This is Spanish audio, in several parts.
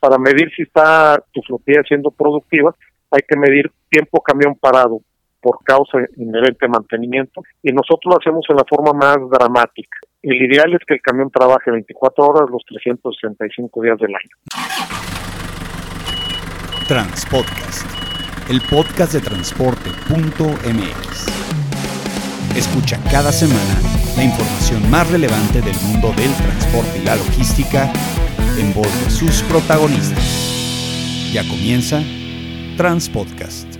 para medir si está tu flotilla siendo productiva, hay que medir tiempo camión parado por causa inherente de mantenimiento y nosotros lo hacemos en la forma más dramática. El ideal es que el camión trabaje 24 horas los 365 días del año. Transpodcast, el podcast de transporte.mx. Escucha cada semana la información más relevante del mundo del transporte y la logística en voz de sus protagonistas. Ya comienza Transpodcast.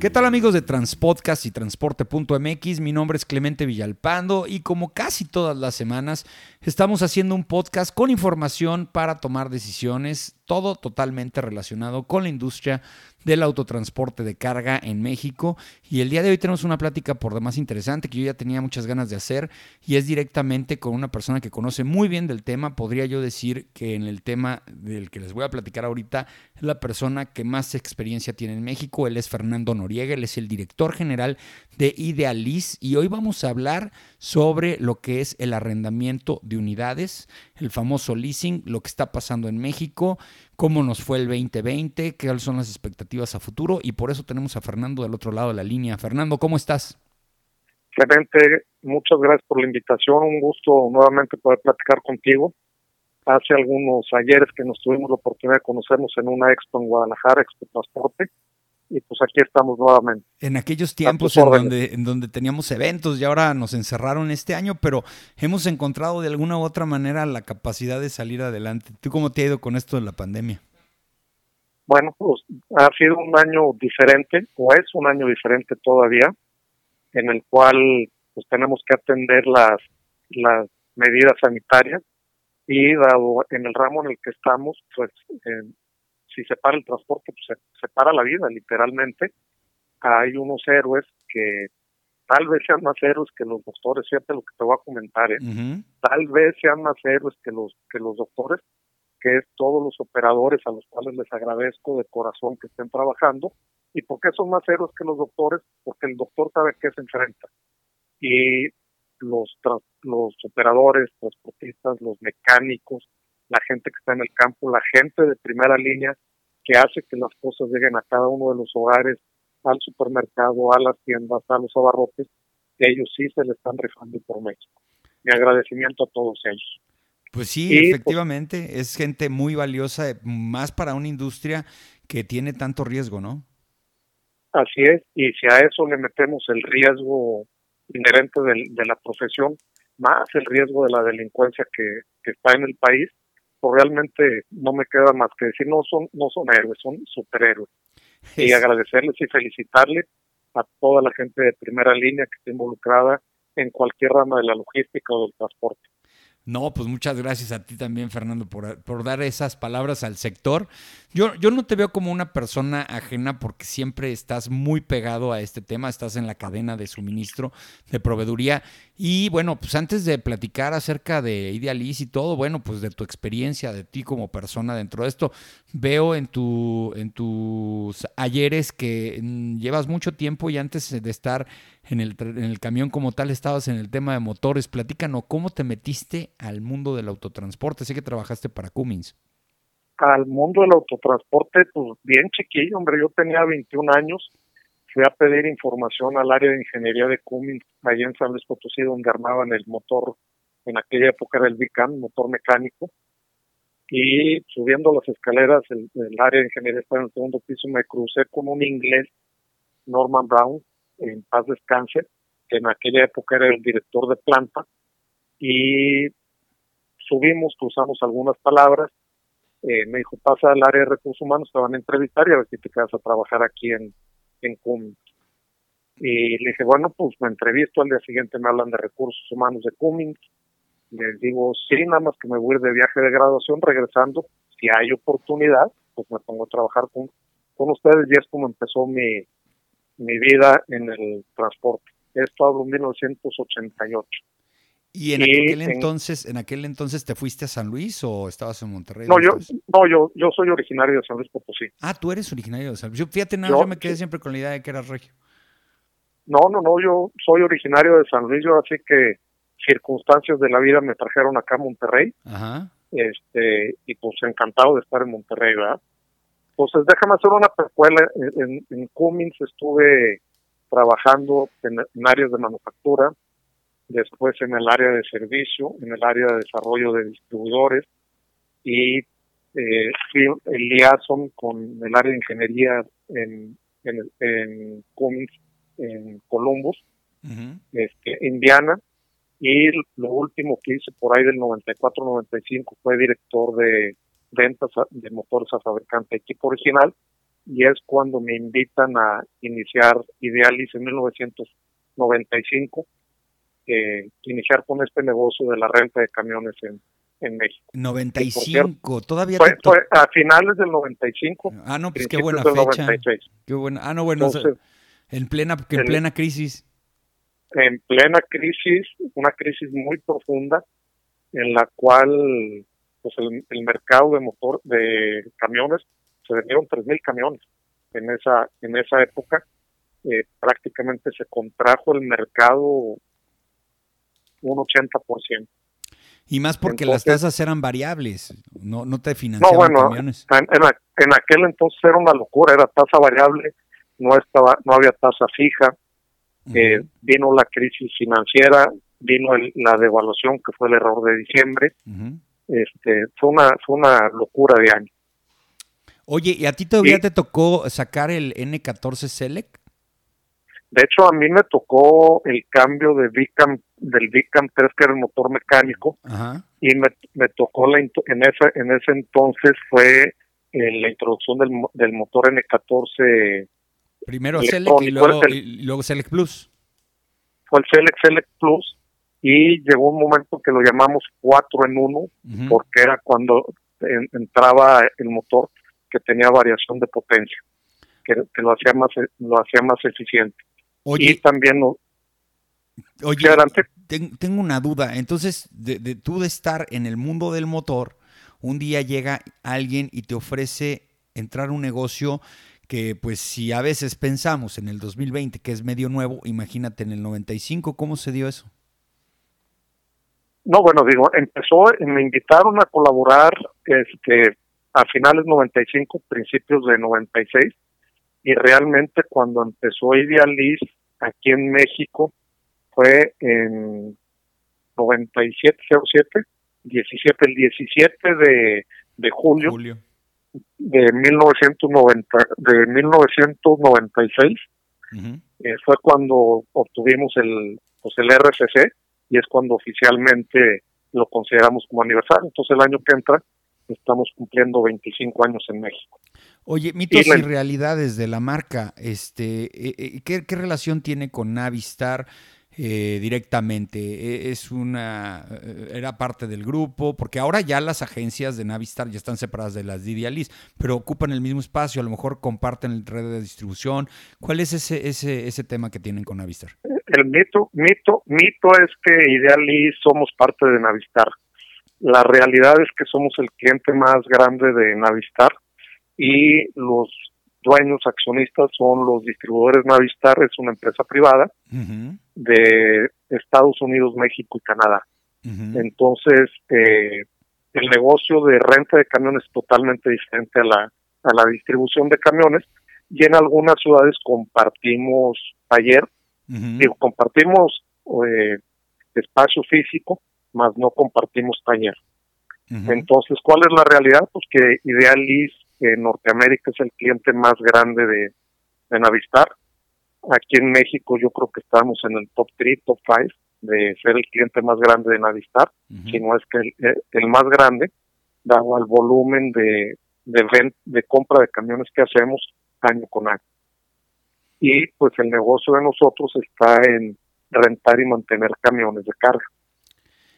¿Qué tal amigos de Transpodcast y Transporte.mx? Mi nombre es Clemente Villalpando y como casi todas las semanas estamos haciendo un podcast con información para tomar decisiones, todo totalmente relacionado con la industria del autotransporte de carga en México. Y el día de hoy tenemos una plática por demás interesante que yo ya tenía muchas ganas de hacer y es directamente con una persona que conoce muy bien del tema. Podría yo decir que en el tema del que les voy a platicar ahorita es la persona que más experiencia tiene en México. Él es Fernando Noriega, él es el director general de Idealis y hoy vamos a hablar sobre lo que es el arrendamiento de unidades, el famoso leasing, lo que está pasando en México, cómo nos fue el 2020, qué son las expectativas a futuro y por eso tenemos a Fernando del otro lado de la línea. Fernando, ¿cómo estás? Clemente, muchas gracias por la invitación, un gusto nuevamente poder platicar contigo. Hace algunos ayeres que nos tuvimos la oportunidad de conocernos en una expo en Guadalajara, Expo Transporte, y pues aquí estamos nuevamente. En aquellos tiempos en donde, en donde teníamos eventos y ahora nos encerraron este año, pero hemos encontrado de alguna u otra manera la capacidad de salir adelante. ¿Tú cómo te ha ido con esto de la pandemia? Bueno, pues ha sido un año diferente, o es un año diferente todavía, en el cual pues tenemos que atender las, las medidas sanitarias y dado en el ramo en el que estamos, pues eh, si se para el transporte, pues se, para la vida, literalmente. Hay unos héroes que tal vez sean más héroes que los doctores, fíjate lo que te voy a comentar, ¿eh? tal vez sean más héroes que los, que los doctores, que es todos los operadores a los cuales les agradezco de corazón que estén trabajando. ¿Y por qué son más héroes que los doctores? Porque el doctor sabe qué se enfrenta. Y los, los operadores, transportistas, los mecánicos, la gente que está en el campo, la gente de primera línea que hace que las cosas lleguen a cada uno de los hogares, al supermercado, a las tiendas, a los abarrotes, ellos sí se le están rifando por México. Mi agradecimiento a todos ellos. Pues sí, pues, efectivamente, es gente muy valiosa, más para una industria que tiene tanto riesgo, ¿no? Así es, y si a eso le metemos el riesgo inherente de, la profesión, más el riesgo de la delincuencia que, que está en el país, pues, realmente no me queda más que decir, no son, no son héroes, son superhéroes. Y agradecerles y felicitarles a toda la gente de primera línea que está involucrada en cualquier rama de la logística o del transporte. No, pues muchas gracias a ti también, Fernando, por, por, dar esas palabras al sector. Yo, yo no te veo como una persona ajena porque siempre estás muy pegado a este tema, estás en la cadena de suministro, de proveeduría. Y bueno, pues antes de platicar acerca de Idealis y todo, bueno, pues de tu experiencia, de ti como persona dentro de esto, veo en, en tus ayeres que mm, llevas mucho tiempo y antes de estar en el, en el camión como tal estabas en el tema de motores. Platícanos, ¿cómo te metiste al mundo del autotransporte? Sé que trabajaste para Cummins. Al mundo del autotransporte, pues bien chiquillo, hombre, yo tenía 21 años, fui a pedir información al área de ingeniería de Cummins, allá en San Luis Potosí, donde armaban el motor, en aquella época era el Bicam, motor mecánico, y subiendo las escaleras, el, el área de ingeniería estaba en el segundo piso, me crucé con un inglés, Norman Brown, en paz descanse, en aquella época era el director de planta, y subimos, cruzamos algunas palabras, eh, me dijo, pasa al área de recursos humanos, te van a entrevistar y a ver si te quedas a trabajar aquí en, en Cummins. Y le dije, bueno, pues me entrevisto, al día siguiente me hablan de recursos humanos de Cummins, les digo, sí, nada más que me voy de viaje de graduación, regresando, si hay oportunidad, pues me pongo a trabajar con, con ustedes y es como empezó mi, mi vida en el transporte. Esto hablo en 1988. ¿Y en aquel entonces, en aquel entonces te fuiste a San Luis o estabas en Monterrey? No, yo, no, yo, yo soy originario de San Luis Potosí. Ah, tú eres originario de San Luis. fíjate, nada, yo, me quedé siempre con la idea de que eras regio. No, no, no, yo soy originario de San Luis, yo así que circunstancias de la vida me trajeron acá a Monterrey. Ajá. este y pues encantado de estar en Monterrey, ¿verdad? Entonces déjame hacer una precuela. En, en Cummins estuve trabajando en, áreas de manufactura, después en el área de servicio, en el área de desarrollo de distribuidores y eh, fui el liaison con el área de ingeniería en, en, en Cummins, en Columbus, este, Indiana, y lo último que hice por ahí del 94-95 fue director de ventas de motores a fabricante equipo original y es cuando me invitan a iniciar Idealis en 1995, eh, iniciar con este negocio de la renta de camiones en, en México. 95, todavía fue, a finales del 95. Ah, no, pues qué buena fecha. Qué buena. Ah, no, bueno, en plena en plena crisis. En plena crisis, una crisis muy profunda en la cual pues el, el mercado de motor de camiones se vendieron 3.000 camiones en esa, en esa época. Eh, prácticamente se contrajo el mercado un 80%. Y más porque las tasas eran variables, no, no te financiaban no, bueno, camiones. En, en, aquel entonces era una locura, era tasa variable, no estaba, no había tasa fija. eh, vino la crisis financiera, vino la devaluación que fue el error de diciembre. Este, fue una, fue una locura de año. Oye, ¿y a ti todavía te tocó sacar el N14 Select? De hecho, a mí me tocó el cambio de Vicam, del Vicam 3, que era el motor mecánico, y me, me tocó la, en, ese, en ese entonces fue eh, la introducción del, del motor N14. Primero Select y luego, y luego Select Plus. Fue el Select Select Plus, y llegó un momento que lo llamamos 4 en 1, porque era cuando entraba el motor que tenía variación de potencia, que, lo hacía más lo hacía más eficiente. Oye, y también Oye, tengo una duda. Entonces, de, de, tú de estar en el mundo del motor, un día llega alguien y te ofrece entrar a un negocio que, pues, si a veces pensamos en el 2020 que es medio nuevo, imagínate en el 95, ¿cómo se dio eso? No, bueno, digo, empezó, me invitaron a colaborar este, a finales 95, principios de 96, y realmente cuando empezó Idealis aquí en México fue en 9707, 17, el 17 de, de julio, de 1990, de 1996, eh, fue cuando obtuvimos el, pues el RFC y es cuando oficialmente lo consideramos como aniversario. Entonces el año que entra estamos cumpliendo 25 años en México. Oye, mitos y, realidades de la marca, este, eh, eh, ¿qué, ¿qué, relación tiene con Navistar eh, directamente? E, ¿Es una, era parte del grupo? Porque ahora ya las agencias de Navistar ya están separadas de las de Idealis, pero ocupan el mismo espacio, a lo mejor comparten el red de distribución. ¿Cuál es ese, ese, ese tema que tienen con Navistar? El mito, mito, mito es que Idealis somos parte de Navistar la realidad es que somos el cliente más grande de Navistar y los dueños accionistas son los distribuidores Navistar, es una empresa privada de Estados Unidos, México y Canadá. Entonces, eh, el negocio de renta de camiones es totalmente diferente a la, a la distribución de camiones y en algunas ciudades compartimos taller, digo, compartimos eh, espacio físico, más no compartimos taller. Entonces, ¿cuál es la realidad? Pues que Idealis en Norteamérica es el cliente más grande de, de Navistar. Aquí en México yo creo que estamos en el top 3, top 5 de ser el cliente más grande de Navistar, si no es que el, eh, el, más grande, dado al volumen de, de, de compra de camiones que hacemos año con año. Y pues el negocio de nosotros está en rentar y mantener camiones de carga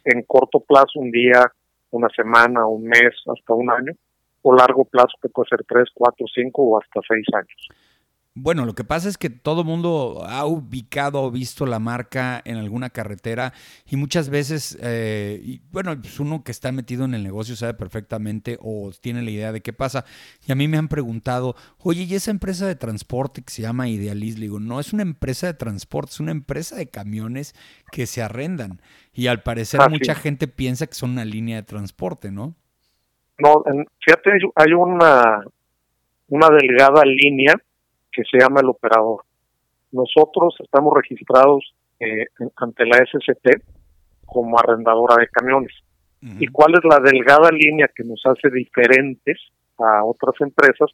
en corto plazo, un día, una semana, un mes, hasta un año, o largo plazo que puede ser tres, cuatro, cinco o hasta seis años. Bueno, lo que pasa es que todo mundo ha ubicado o visto la marca en alguna carretera y muchas veces, eh, y bueno, pues uno que está metido en el negocio sabe perfectamente o tiene la idea de qué pasa. Y a mí me han preguntado, oye, ¿y esa empresa de transporte que se llama Idealis? Le digo, no es una empresa de transporte, es una empresa de camiones que se arrendan. Y al parecer mucha gente piensa que son una línea de transporte, ¿no? No, fíjate, hay una, una delgada línea que se llama el operador. Nosotros estamos registrados eh, ante la SCT como arrendadora de camiones. ¿Y cuál es la delgada línea que nos hace diferentes a otras empresas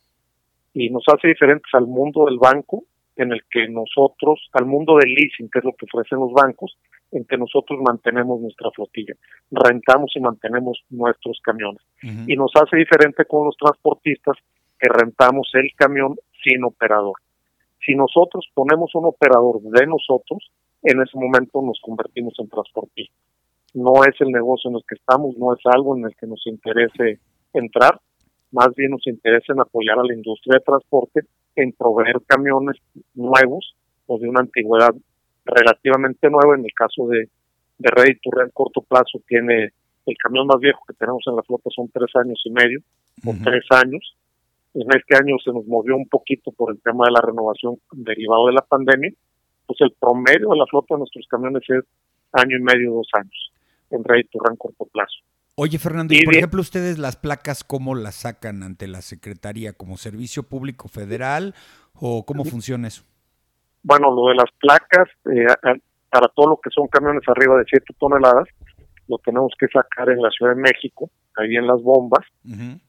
y nos hace diferentes al mundo del banco en el que nosotros, al mundo del leasing, que es lo que ofrecen los bancos, en que nosotros mantenemos nuestra flotilla, rentamos y mantenemos nuestros camiones. Y nos hace diferente con los transportistas que rentamos el camión sin operador. Si nosotros ponemos un operador de nosotros, en ese momento nos convertimos en transportistas. No es el negocio en el que estamos, no es algo en el que nos interese entrar, más bien nos interesa en apoyar a la industria de transporte en proveer camiones nuevos o de una antigüedad relativamente nueva. En el caso de, de to Rent, corto plazo tiene el camión más viejo que tenemos en la flota son tres años y medio o tres años. En este año se nos movió un poquito por el tema de la renovación derivado de la pandemia. Pues el promedio de la flota de nuestros camiones es año y medio, dos años en to Rent corto plazo. Oye, Fernando, y por ejemplo, ustedes las placas, ¿cómo las sacan ante la Secretaría? ¿Como Servicio Público Federal o cómo funciona eso? Bueno, lo de las placas, eh, para todo lo que son camiones arriba de 7 toneladas, lo tenemos que sacar en la Ciudad de México, ahí en las bombas,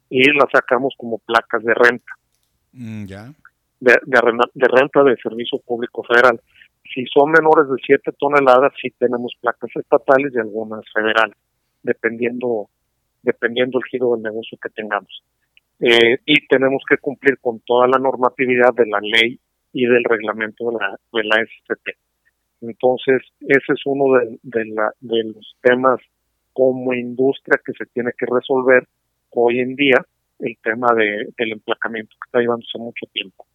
y las sacamos como placas de renta. Mm, ya. De, de, renta de Servicio Público Federal. Si son menores de 7 toneladas, sí tenemos placas estatales y algunas federales dependiendo dependiendo el giro del negocio que tengamos. Eh, y tenemos que cumplir con toda la normatividad de la ley y del reglamento de la, de la SCP. Entonces, ese es uno de, de, la, de los temas como industria que se tiene que resolver hoy en día, el tema de, del emplacamiento que está llevándose mucho tiempo.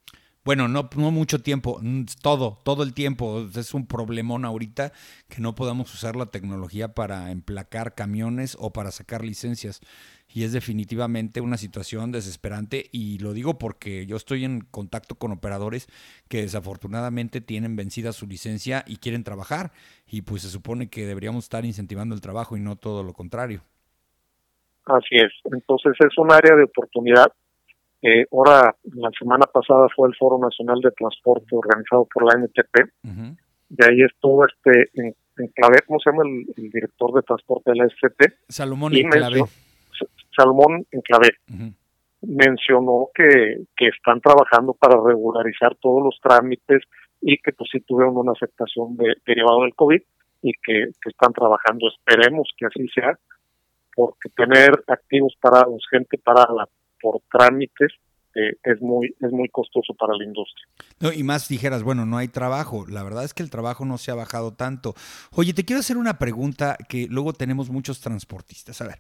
Bueno, no, no mucho tiempo, mm, todo, todo el tiempo. Es un problemón ahorita que no podamos usar la tecnología para emplacar camiones o para sacar licencias. Y es definitivamente una situación desesperante y lo digo porque yo estoy en contacto con operadores que desafortunadamente tienen vencida su licencia y quieren trabajar y pues se supone que deberíamos estar incentivando el trabajo y no todo lo contrario. Así es, entonces es un área de oportunidad eh, ahora, la semana pasada fue el Foro Nacional de Transporte organizado por la NTP, y ahí estuvo este en, clave, ¿cómo se llama el, director de transporte de la SCT? Salomón Enclavé. Salomón Enclavé. Mencionó que, que están trabajando para regularizar todos los trámites y que pues sí tuvieron una aceptación de, derivado del COVID y que, que están trabajando. Esperemos que así sea, porque tener activos parados, gente parada por trámites eh, es muy es muy costoso para la industria. No, y más dijeras, bueno, no hay trabajo. La verdad es que el trabajo no se ha bajado tanto. Oye, te quiero hacer una pregunta que luego tenemos muchos transportistas. A ver,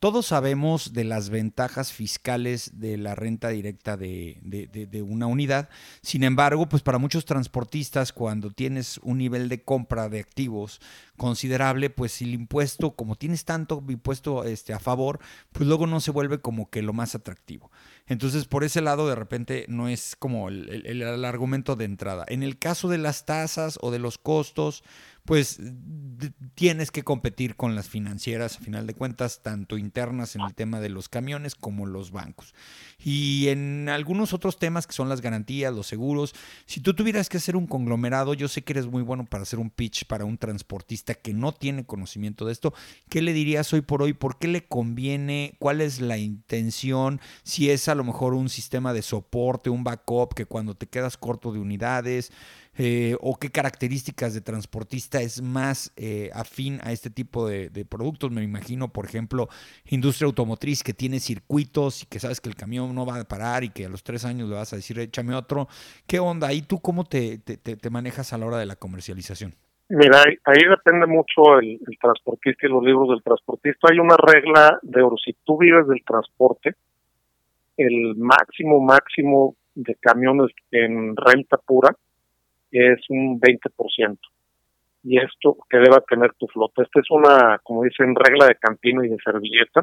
todos sabemos de las ventajas fiscales de la renta directa de, de, una unidad. Sin embargo, pues para muchos transportistas, cuando tienes un nivel de compra de activos considerable, pues el impuesto, como tienes tanto impuesto este, a favor, pues luego no se vuelve como que lo más atractivo. Entonces, por ese lado, de repente no es como el, argumento de entrada. En el caso de las tasas o de los costos, pues tienes que competir con las financieras, a final de cuentas, tanto internas en el tema de los camiones como los bancos. Y en algunos otros temas que son las garantías, los seguros, si tú tuvieras que hacer un conglomerado, yo sé que eres muy bueno para hacer un pitch para un transportista que no tiene conocimiento de esto, ¿qué le dirías hoy por hoy? ¿Por qué le conviene? ¿Cuál es la intención? Si es lo mejor un sistema de soporte, un backup, que cuando te quedas corto de unidades, eh, o qué características de transportista es más eh, afín a este tipo de, productos. Me imagino, por ejemplo, industria automotriz que tiene circuitos y que sabes que el camión no va a parar y que a los tres años le vas a decir, échame otro. ¿Qué onda? ¿Y tú cómo te, te, manejas a la hora de la comercialización? Mira, ahí, depende mucho el, el, transportista y los libros del transportista. Hay una regla de oro. Si tú vives del transporte, el máximo, máximo de camiones en renta pura es un 20%. Y esto que deba tener tu flota. Esta es una, como dicen, regla de campino y de servilleta.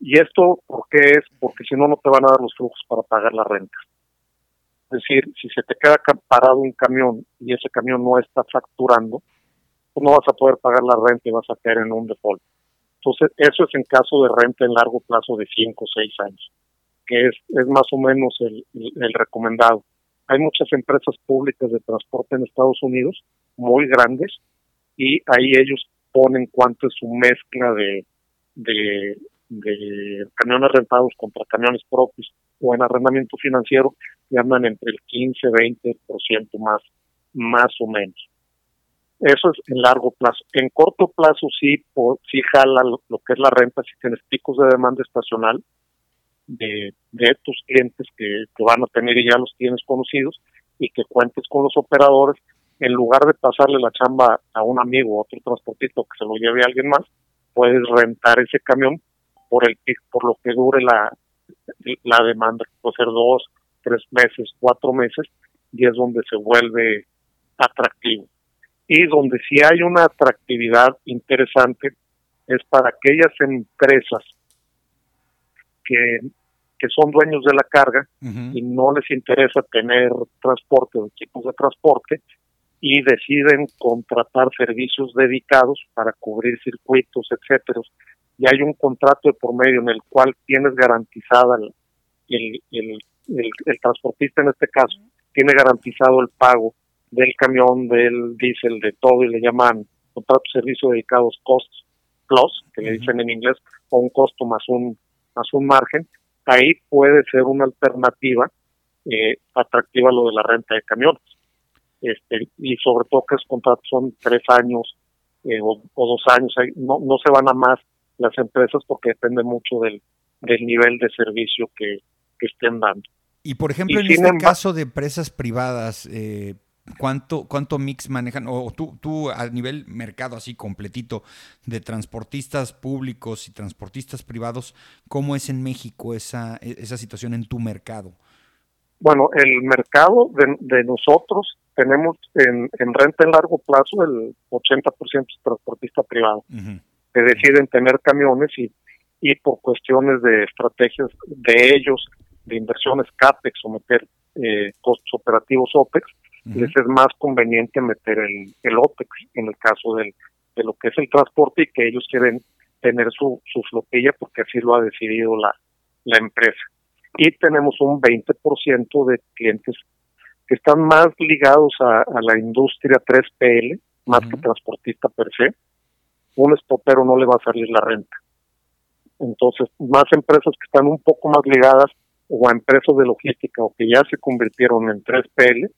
Y esto, ¿por qué es? Porque si no, no te van a dar los flujos para pagar la renta. Es decir, si se te queda parado un camión y ese camión no está facturando, pues no vas a poder pagar la renta y vas a caer en un default. Entonces, eso es en caso de renta en largo plazo de 5 o 6 años, que es, es más o menos el, el, recomendado. Hay muchas empresas públicas de transporte en Estados Unidos, muy grandes, y ahí ellos ponen cuánto es su mezcla de, de, camiones rentados contra camiones propios o en arrendamiento financiero, y andan entre el 15-20% más, más o menos. Eso es en largo plazo. En corto plazo sí, sí jala lo, que es la renta si tienes picos de demanda estacional de, de tus clientes que, van a tener y ya los tienes conocidos y que cuentes con los operadores en lugar de pasarle la chamba a un amigo o otro transportito que se lo lleve a alguien más, puedes rentar ese camión por el por lo que dure la, la demanda, puede ser dos, tres meses, cuatro meses, y es donde se vuelve atractivo. Y donde sí hay una atractividad interesante es para aquellas empresas que, que son dueños de la carga y no les interesa tener transporte o equipos de transporte y deciden contratar servicios dedicados para cubrir circuitos, etcétera. Y hay un contrato de por medio en el cual tienes garantizada el, el, el transportista en este caso, tiene garantizado el pago del camión, del diésel, de todo, y le llaman contrato de servicio dedicados cost plus, que le dicen en inglés, o un costo más un, más un margen, ahí puede ser una alternativa eh, atractiva lo de la renta de camiones. Este, y sobre todo que esos contratos son tres años eh, o, dos años, no, no se van a más las empresas porque depende mucho del, del nivel de servicio que, que estén dando. Y por ejemplo, en este caso de empresas privadas, eh, ¿Cuánto, ¿Cuánto mix manejan? O tú, tú a nivel mercado así completito de transportistas públicos y transportistas privados, ¿cómo es en México esa, esa situación en tu mercado? Bueno, el mercado de, nosotros tenemos en, renta en largo plazo el 80% es transportista privado, que deciden tener camiones y, y por cuestiones de estrategias de ellos, de inversiones CAPEX o meter eh, costos operativos OPEX, les es más conveniente meter el, el OPEX en el caso del, de lo que es el transporte y que ellos quieren tener su, su flotilla porque así lo ha decidido la, la empresa. Y tenemos un 20% de clientes que están más ligados a, la industria 3PL, más que transportista per se. Un estopero no le va a salir la renta. Entonces, más empresas que están un poco más ligadas o a empresas de logística o que ya se convirtieron en 3PL,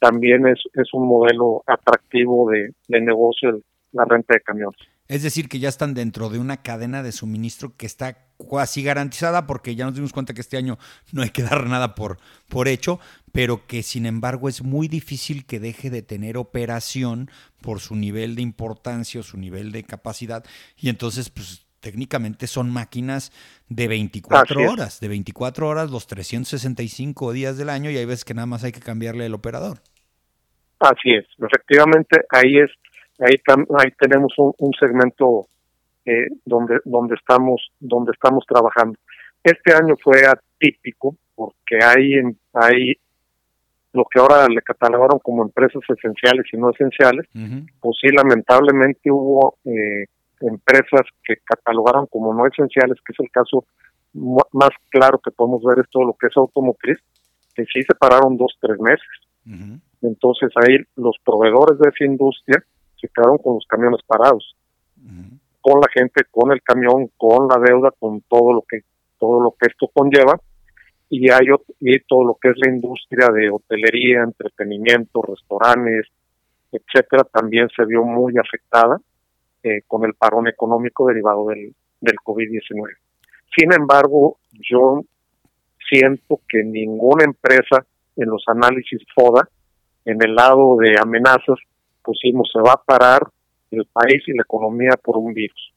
también es, es un modelo atractivo de, negocio la renta de camiones. Es decir, que ya están dentro de una cadena de suministro que está casi garantizada porque ya nos dimos cuenta que este año no hay que dar nada por, por hecho, pero que sin embargo es muy difícil que deje de tener operación por su nivel de importancia o su nivel de capacidad y entonces pues técnicamente son máquinas de 24 horas, de 24 horas los 365 días del año y hay veces que nada más hay que cambiarle el operador. Así es, efectivamente ahí es ahí ahí tenemos un, segmento eh, donde donde estamos donde estamos trabajando. Este año fue atípico porque hay hay lo que ahora le catalogaron como empresas esenciales y no esenciales, pues sí lamentablemente hubo eh, empresas que catalogaron como no esenciales, que es el caso más claro que podemos ver es todo lo que es automotriz, que sí se pararon dos, tres meses. Entonces ahí los proveedores de esa industria se quedaron con los camiones parados, con la gente, con el camión, con la deuda, con todo lo que todo lo que esto conlleva. Y hay y todo lo que es la industria de hotelería, entretenimiento, restaurantes, etcétera, también se vio muy afectada eh, con el parón económico derivado del, del COVID-19. Sin embargo, yo siento que ninguna empresa en los análisis FODA, en el lado de amenazas, pusimos se va a parar el país y la economía por un virus.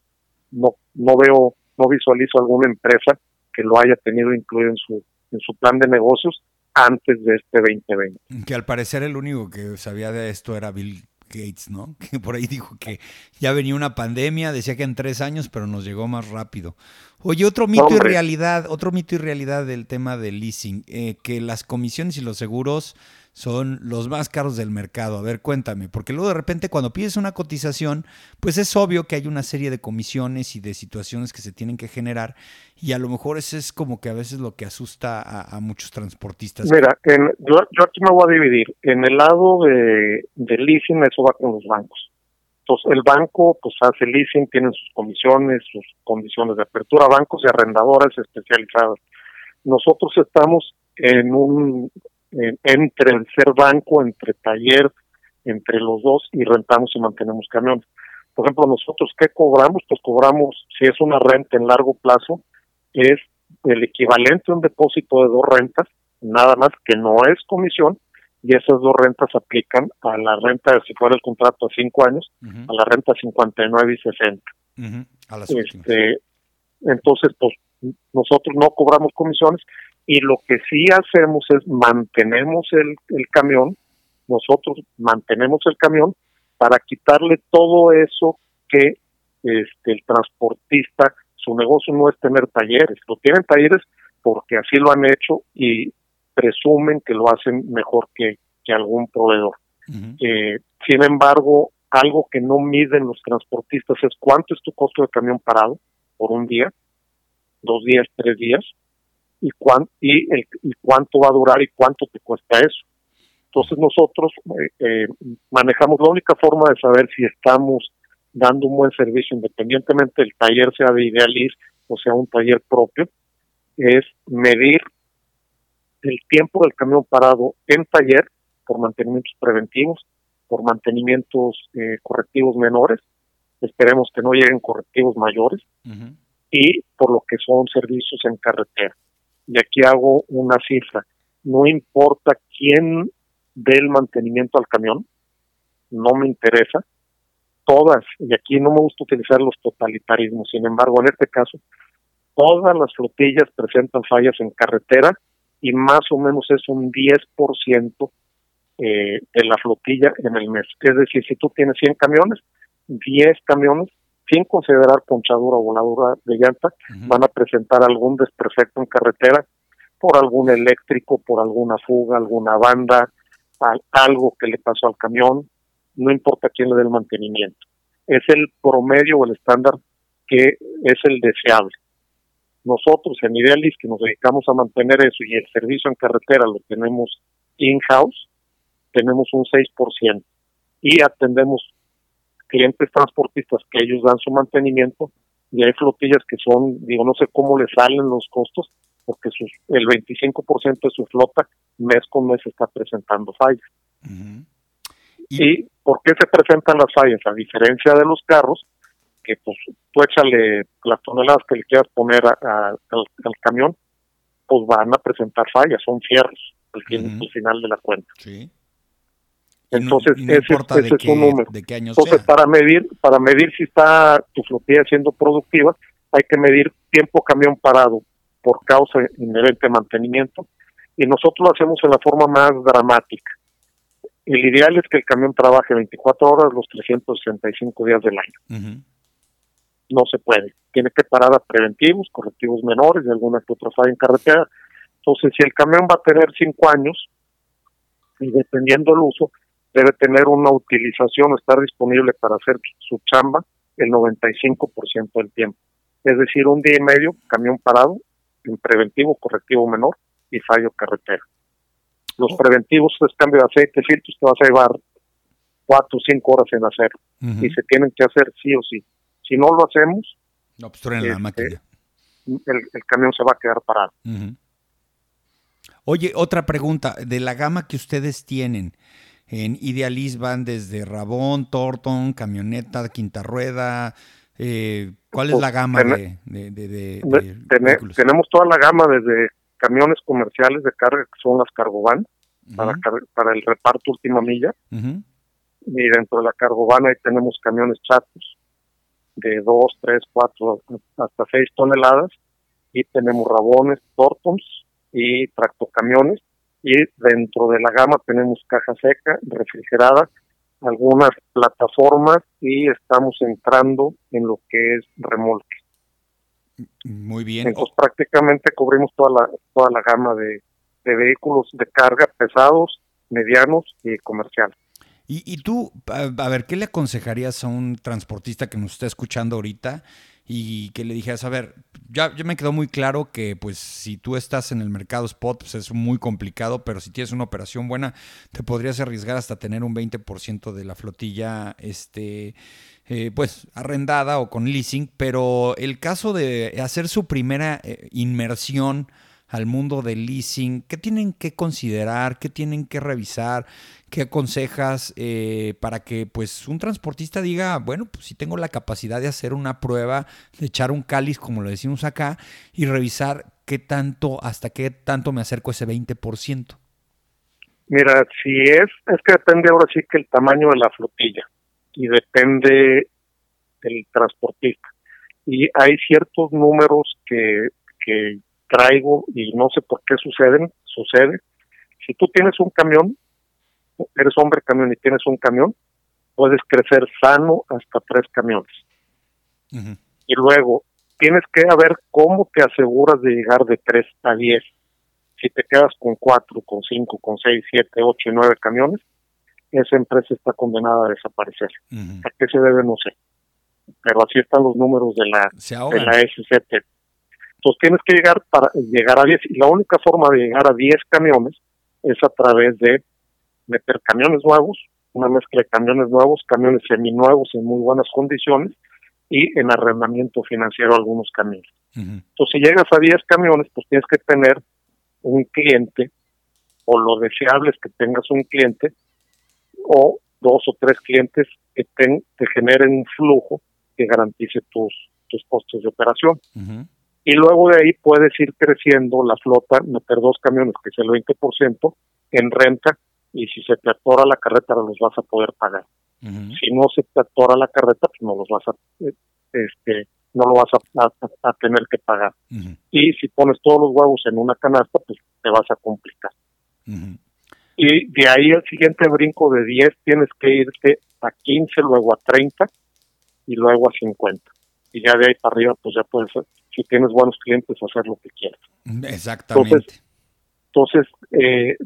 No, no veo, no visualizo alguna empresa que lo haya tenido incluido en su, en su plan de negocios antes de este 2020. Que al parecer el único que sabía de esto era Bill Gates, ¿no? Que por ahí dijo que ya venía una pandemia, decía que en tres años, pero nos llegó más rápido. Oye, otro mito y realidad, otro mito y realidad del tema del leasing, eh, que las comisiones y los seguros son los más caros del mercado. A ver, cuéntame, porque luego de repente cuando pides una cotización, pues es obvio que hay una serie de comisiones y de situaciones que se tienen que generar y a lo mejor eso es como que a veces lo que asusta a, muchos transportistas. Mira, yo, aquí me voy a dividir. En el lado de, de leasing, eso va con los bancos. Entonces, el banco pues hace leasing, tienen sus comisiones, sus condiciones de apertura, bancos y arrendadoras especializadas. Nosotros estamos en un entre el ser banco, entre taller, entre los dos y rentamos y mantenemos camiones. Por ejemplo, nosotros qué cobramos? Pues cobramos, si es una renta en largo plazo, es el equivalente a un depósito de dos rentas, nada más que no es comisión, y esas dos rentas aplican a la renta, si fuera el contrato a cinco años, a la renta 59 y 60. este, entonces, pues nosotros no cobramos comisiones y lo que sí hacemos es mantenemos el, el camión, nosotros mantenemos el camión para quitarle todo eso que este el transportista, su negocio no es tener talleres, lo tienen talleres porque así lo han hecho y presumen que lo hacen mejor que, que algún proveedor. eh, sin embargo, algo que no miden los transportistas es cuánto es tu costo de camión parado por un día, dos días, tres días, y, cuán, y, el, y cuánto va a durar y cuánto te cuesta eso. Entonces nosotros eh, eh, manejamos la única forma de saber si estamos dando un buen servicio, independientemente del taller sea de Idealis o sea un taller propio, es medir el tiempo del camión parado en taller por mantenimientos preventivos, por mantenimientos eh, correctivos menores, esperemos que no lleguen correctivos mayores, y por lo que son servicios en carretera y aquí hago una cifra, no importa quién dé el mantenimiento al camión, no me interesa, todas, y aquí no me gusta utilizar los totalitarismos, sin embargo, en este caso, todas las flotillas presentan fallas en carretera y más o menos es un 10% eh, de la flotilla en el mes. Es decir, si tú tienes 100 camiones, 10 camiones sin considerar ponchadura o voladura de llanta, van a presentar algún desperfecto en carretera por algún eléctrico, por alguna fuga, alguna banda, algo que le pasó al camión, no importa quién le dé el mantenimiento. Es el promedio o el estándar que es el deseable. Nosotros en Idealis, que nos dedicamos a mantener eso y el servicio en carretera lo tenemos in-house, tenemos un 6% y atendemos clientes transportistas que ellos dan su mantenimiento y hay flotillas que son, digo, no sé cómo le salen los costos, porque sus, el 25% de su flota mes con mes está presentando fallas. ¿Y? por qué se presentan las fallas? A diferencia de los carros, que pues tú échale las toneladas que le quieras poner al, camión, pues van a presentar fallas, son fierros al, final de la cuenta. Sí. Entonces, ese, es un número. Entonces, para medir, para medir si está tu flotilla siendo productiva, hay que medir tiempo camión parado por causa inherente de mantenimiento, y nosotros lo hacemos en la forma más dramática. El ideal es que el camión trabaje 24 horas los 365 días del año. No se puede. Tiene que parar a preventivos, correctivos menores y alguna que otra falla en carretera. Entonces, si el camión va a tener 5 años, y dependiendo del uso, debe tener una utilización, estar disponible para hacer su chamba el 95% del tiempo. Es decir, un día y medio, camión parado, en preventivo, correctivo menor y fallo carretera. Los oh. preventivos es cambio de aceite, filtros, te vas a llevar cuatro o cinco horas en hacer y se tienen que hacer sí o sí. Si no lo hacemos, no, pues la este, máquina. El, camión se va a quedar parado. Oye, otra pregunta, de la gama que ustedes tienen, en Idealis van desde Rabón, Torton, camioneta, quinta rueda. Eh, ¿Cuál es la gama de, Tenemos toda la gama desde camiones comerciales de carga que son las Cargovan para, para el reparto última milla. Y dentro de la Cargovan ahí tenemos camiones chatos de 2, 3, 4, hasta 6 toneladas. Y tenemos rabones, tortons y tractocamiones y dentro de la gama tenemos caja seca, refrigerada, algunas plataformas y estamos entrando en lo que es remolque. Muy bien. Entonces prácticamente cubrimos toda la toda la gama de, vehículos de carga pesados, medianos y comerciales. Y, y tú, a, ver, ¿qué le aconsejarías a un transportista que nos está escuchando ahorita y que le dijeras, a ver, ya, ya me quedó muy claro que pues si tú estás en el mercado spot, pues es muy complicado, pero si tienes una operación buena, te podrías arriesgar hasta tener un 20% de la flotilla, este, eh, pues arrendada o con leasing, pero el caso de hacer su primera eh, inmersión al mundo del leasing, ¿qué tienen que considerar? ¿Qué tienen que revisar? ¿Qué aconsejas eh, para que pues un transportista diga, bueno, pues si tengo la capacidad de hacer una prueba, de echar un cáliz, como lo decimos acá, y revisar qué tanto, hasta qué tanto me acerco a ese 20%? Mira, si es, es que depende ahora sí que el tamaño de la flotilla y depende del transportista. Y hay ciertos números que, que traigo y no sé por qué suceden, sucede. Si tú tienes un camión, eres hombre camión y tienes un camión, puedes crecer sano hasta tres camiones. Y luego tienes que ver cómo te aseguras de llegar de tres a diez. Si te quedas con cuatro, con cinco, con seis, siete, ocho y nueve camiones, esa empresa está condenada a desaparecer. ¿A qué se debe? No sé. Pero así están los números de la, de la SCT. Entonces tienes que llegar para llegar a 10 y la única forma de llegar a 10 camiones es a través de meter camiones nuevos, una mezcla de camiones nuevos, camiones seminuevos en muy buenas condiciones y en arrendamiento financiero algunos camiones. Entonces si llegas a 10 camiones, pues tienes que tener un cliente o lo deseable es que tengas un cliente o dos o tres clientes que te, te generen un flujo que garantice tus, tus costos de operación y luego de ahí puedes ir creciendo la flota, meter dos camiones, que es el 20%, en renta, y si se te atora la carreta los vas a poder pagar. Si no se te atora la carreta, pues no los vas a, este, no lo vas a, tener que pagar. Y si pones todos los huevos en una canasta, pues te vas a complicar. Y de ahí el siguiente brinco de 10 tienes que irte a 15, luego a 30 y luego a 50 y ya de ahí para arriba, pues ya puedes, si tienes buenos clientes, hacer lo que quieras. Exactamente. Entonces, entonces eh,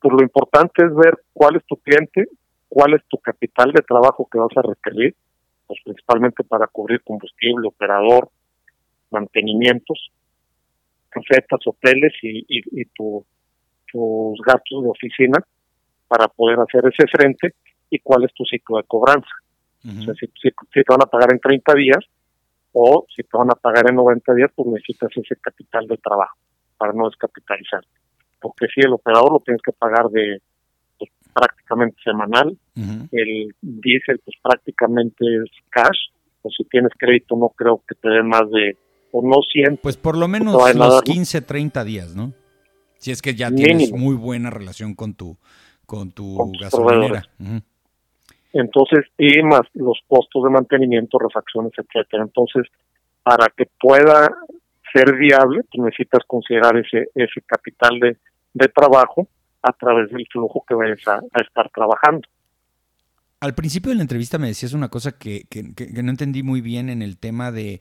pues lo importante es ver cuál es tu cliente, cuál es tu capital de trabajo que vas a requerir, pues principalmente para cubrir combustible, operador, mantenimientos, recetas, hoteles y, y, tu, tus gastos de oficina para poder hacer ese frente y cuál es tu ciclo de cobranza. o sea, si, si, te van a pagar en 30 días, o si te van a pagar en 90 días, pues necesitas ese capital de trabajo para no descapitalizar. Porque si el operador lo tienes que pagar de pues, prácticamente semanal, el diésel pues prácticamente es cash, o si tienes crédito no creo que te dé más de, o no 100. Pues por lo menos los 15, 30 días, ¿no? Si es que ya tienes muy buena relación con tu, con tu gasolinera. Entonces, y más los costos de mantenimiento, refacciones, etcétera. Entonces, para que pueda ser viable, tú necesitas considerar ese, ese capital de, de trabajo a través del flujo que vayas a, estar trabajando. Al principio de la entrevista me decías una cosa que, que, que, no entendí muy bien en el tema de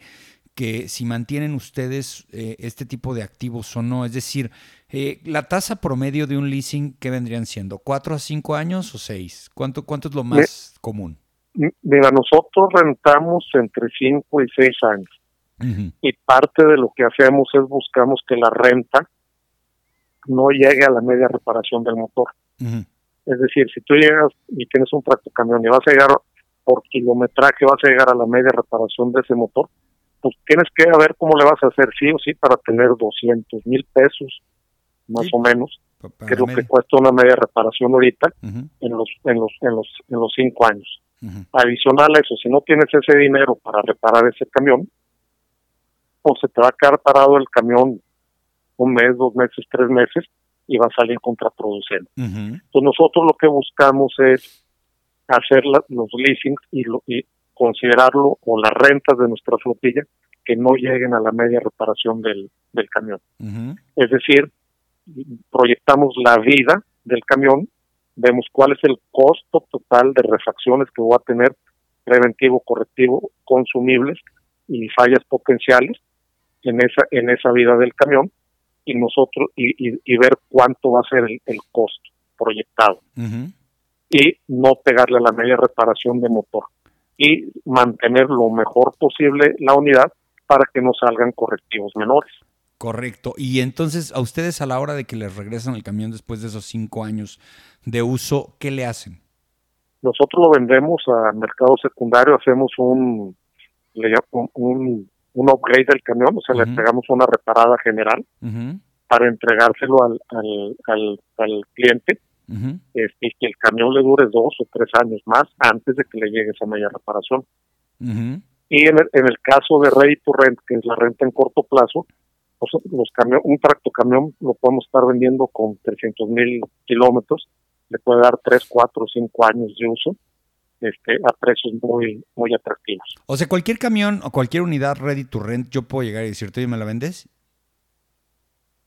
que si mantienen ustedes eh, este tipo de activos o no. Es decir, eh, la tasa promedio de un leasing, ¿qué vendrían siendo? ¿Cuatro a cinco años o seis? ¿Cuánto, cuánto es lo más común? Mira, nosotros rentamos entre cinco y seis años. Y parte de lo que hacemos es buscamos que la renta no llegue a la media reparación del motor. Es decir, si tú llegas y tienes un camión y vas a llegar por kilometraje, vas a llegar a la media reparación de ese motor, pues tienes que ver cómo le vas a hacer sí o sí para tener 200 mil pesos, más o menos, que es lo que cuesta una media reparación ahorita en los en los en los en los cinco años. Adicional a eso, si no tienes ese dinero para reparar ese camión, pues se te va a quedar parado el camión un mes, dos meses, tres meses y va a salir contraproducente. Entonces nosotros lo que buscamos es hacer los leasings y, lo, y considerarlo o las rentas de nuestra flotilla que no lleguen a la media reparación del, del camión. Es decir, proyectamos la vida del camión, vemos cuál es el costo total de refacciones que va a tener preventivo, correctivo, consumibles y fallas potenciales en esa en esa vida del camión y nosotros y, y, ver cuánto va a ser el, costo proyectado. Y no pegarle a la media reparación de motor y mantener lo mejor posible la unidad para que no salgan correctivos menores. Correcto. Y entonces, a ustedes a la hora de que les regresan el camión después de esos cinco años de uso, ¿qué le hacen? Nosotros lo vendemos al mercado secundario, hacemos un, un, un upgrade del camión, o sea, le entregamos una reparada general para entregárselo al, al, al, cliente este, y que el camión le dure dos o tres años más antes de que le llegue esa media reparación. Y en el, en el caso de Ready to Rent, que es la renta en corto plazo, pues, los camión, un tractocamión lo podemos estar vendiendo con 300 mil kilómetros, le puede dar 3, 4, 5 años de uso este, a precios muy, muy atractivos. O sea, cualquier camión o cualquier unidad ready to rent, yo puedo llegar y decirte, oye, ¿me la vendes?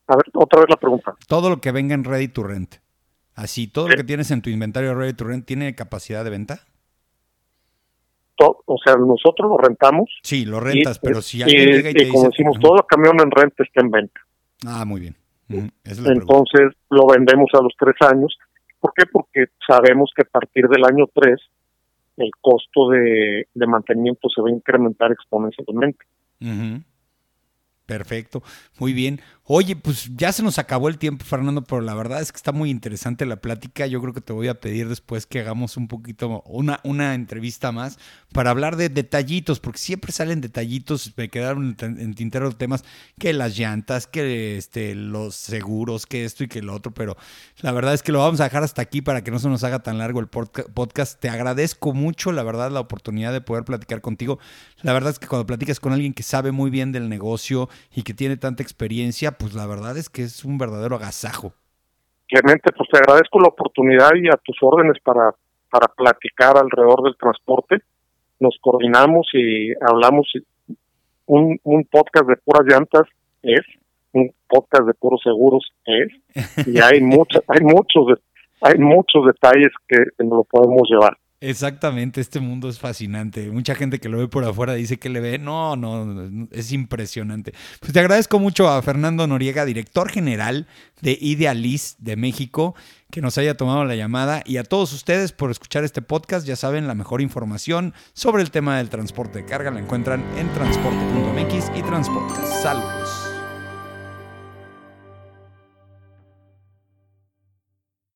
A ver, otra vez la pregunta. Todo lo que venga en ready to rent. Así, todo lo que tienes en tu inventario ready to rent, ¿tiene capacidad de venta? o sea, nosotros lo rentamos. Sí, lo rentas, pero si alguien llega y, te como decimos, todo el camión en renta está en venta. Ah, muy bien. Entonces lo vendemos a los tres años. ¿Por qué? Porque sabemos que a partir del año tres el costo de, mantenimiento se va a incrementar exponencialmente. Perfecto, muy bien. Oye, pues ya se nos acabó el tiempo, Fernando, pero la verdad es que está muy interesante la plática. Yo creo que te voy a pedir después que hagamos un poquito, una, una entrevista más para hablar de detallitos, porque siempre salen detallitos, me quedaron en, tintero temas, que las llantas, que este, los seguros, que esto y que lo otro, pero la verdad es que lo vamos a dejar hasta aquí para que no se nos haga tan largo el podcast. Te agradezco mucho, la verdad, la oportunidad de poder platicar contigo. La verdad es que cuando platicas con alguien que sabe muy bien del negocio y que tiene tanta experiencia, pues la verdad es que es un verdadero agasajo. Clemente, pues te agradezco la oportunidad y a tus órdenes para, para platicar alrededor del transporte. Nos coordinamos y hablamos. Un, un podcast de puras llantas es, un podcast de puros seguros es, y hay muchos, hay muchos, hay muchos detalles que nos lo podemos llevar. Exactamente, este mundo es fascinante. Mucha gente que lo ve por afuera dice que le ve. No, no, es impresionante. Pues te agradezco mucho a Fernando Noriega, director general de Idealis de México, que nos haya tomado la llamada y a todos ustedes por escuchar este podcast. Ya saben, la mejor información sobre el tema del transporte de carga la encuentran en transporte.mx y Transportes. Saludos.